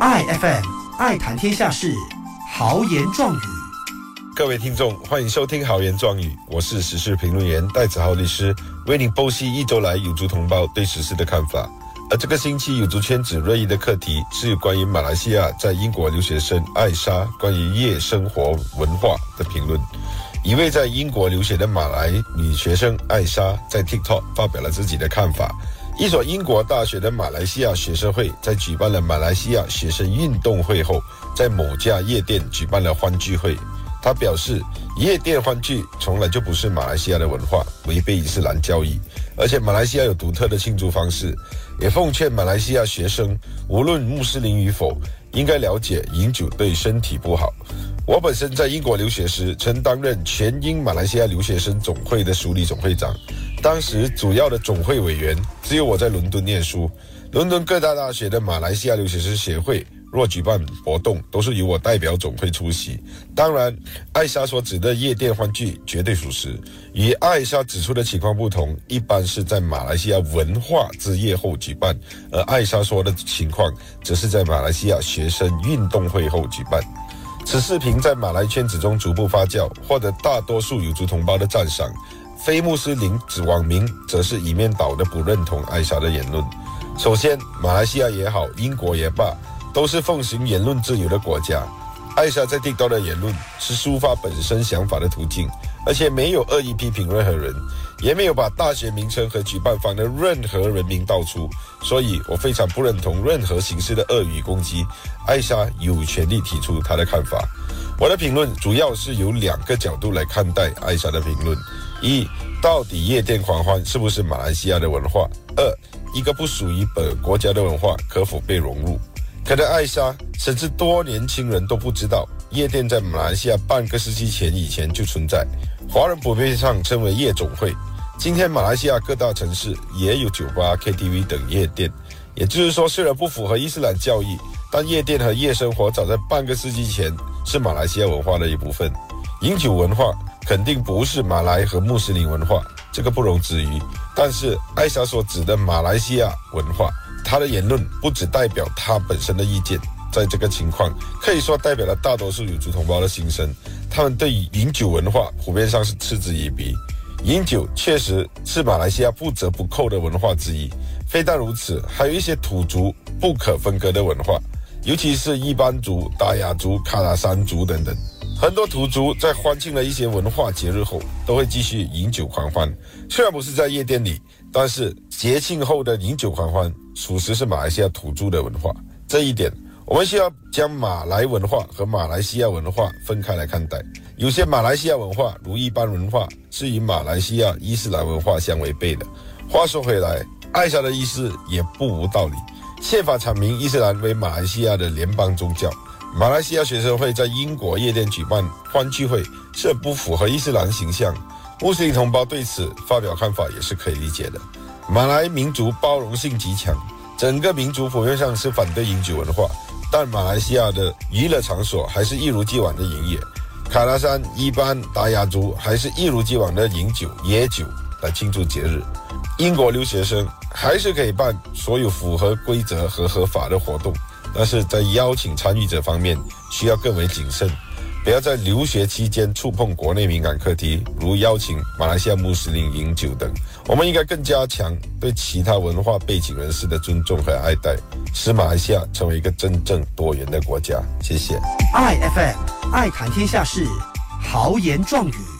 爱 FM 爱谈天下事，豪言壮语。各位听众，欢迎收听豪言壮语，我是时事评论员戴子豪律师，为您剖析一周来有族同胞对时事的看法。而这个星期有族圈子热议的课题是关于马来西亚在英国留学生艾莎关于夜生活文化的评论。一位在英国留学的马来女学生艾莎在 TikTok 发表了自己的看法。一所英国大学的马来西亚学生会在举办了马来西亚学生运动会后，在某家夜店举办了欢聚会。他表示，夜店欢聚从来就不是马来西亚的文化，违背伊斯兰教义，而且马来西亚有独特的庆祝方式。也奉劝马来西亚学生，无论穆斯林与否，应该了解饮酒对身体不好。我本身在英国留学时，曾担任全英马来西亚留学生总会的署理总会长。当时主要的总会委员只有我在伦敦念书，伦敦各大大学的马来西亚留学生协会若举办活动，都是由我代表总会出席。当然，艾莎所指的夜店欢聚绝对属实。与艾莎指出的情况不同，一般是在马来西亚文化之夜后举办，而艾莎说的情况则是在马来西亚学生运动会后举办。此视频在马来圈子中逐步发酵，获得大多数有族同胞的赞赏。非穆斯林指网民则是一面倒的不认同艾莎的言论。首先，马来西亚也好，英国也罢，都是奉行言论自由的国家。艾莎在 TikTok 的言论是抒发本身想法的途径，而且没有恶意批评任何人，也没有把大学名称和举办方的任何人名道出。所以我非常不认同任何形式的恶语攻击。艾莎有权利提出她的看法。我的评论主要是由两个角度来看待艾莎的评论。一，到底夜店狂欢是不是马来西亚的文化？二，一个不属于本国家的文化可否被融入？可能艾莎甚至多年轻人都不知道，夜店在马来西亚半个世纪前以前就存在，华人普遍上称为夜总会。今天马来西亚各大城市也有酒吧、KTV 等夜店，也就是说，虽然不符合伊斯兰教义，但夜店和夜生活早在半个世纪前是马来西亚文化的一部分。饮酒文化。肯定不是马来和穆斯林文化，这个不容置疑。但是艾莎所指的马来西亚文化，她的言论不只代表她本身的意见，在这个情况可以说代表了大多数有族同胞的心声。他们对于饮酒文化普遍上是嗤之以鼻。饮酒确实是马来西亚不折不扣的文化之一。非但如此，还有一些土族不可分割的文化，尤其是一般族、达雅族、卡拉山族等等。很多土族在欢庆了一些文化节日后，都会继续饮酒狂欢。虽然不是在夜店里，但是节庆后的饮酒狂欢，属实是马来西亚土著的文化。这一点，我们需要将马来文化和马来西亚文化分开来看待。有些马来西亚文化，如一般文化，是与马来西亚伊斯兰文化相违背的。话说回来，艾莎的意思也不无道理。宪法阐明伊斯兰为马来西亚的联邦宗教。马来西亚学生会在英国夜店举办欢聚会，这不符合伊斯兰形象。穆斯林同胞对此发表看法也是可以理解的。马来民族包容性极强，整个民族普遍上是反对饮酒文化，但马来西亚的娱乐场所还是一如既往的营业。卡拉山一般达雅族还是一如既往的饮酒野酒来庆祝节日。英国留学生还是可以办所有符合规则和合法的活动。但是在邀请参与者方面，需要更为谨慎，不要在留学期间触碰国内敏感课题，如邀请马来西亚穆斯林饮酒等。我们应该更加强对其他文化背景人士的尊重和爱戴，使马来西亚成为一个真正多元的国家。谢谢。爱 FM 爱谈天下事，豪言壮语。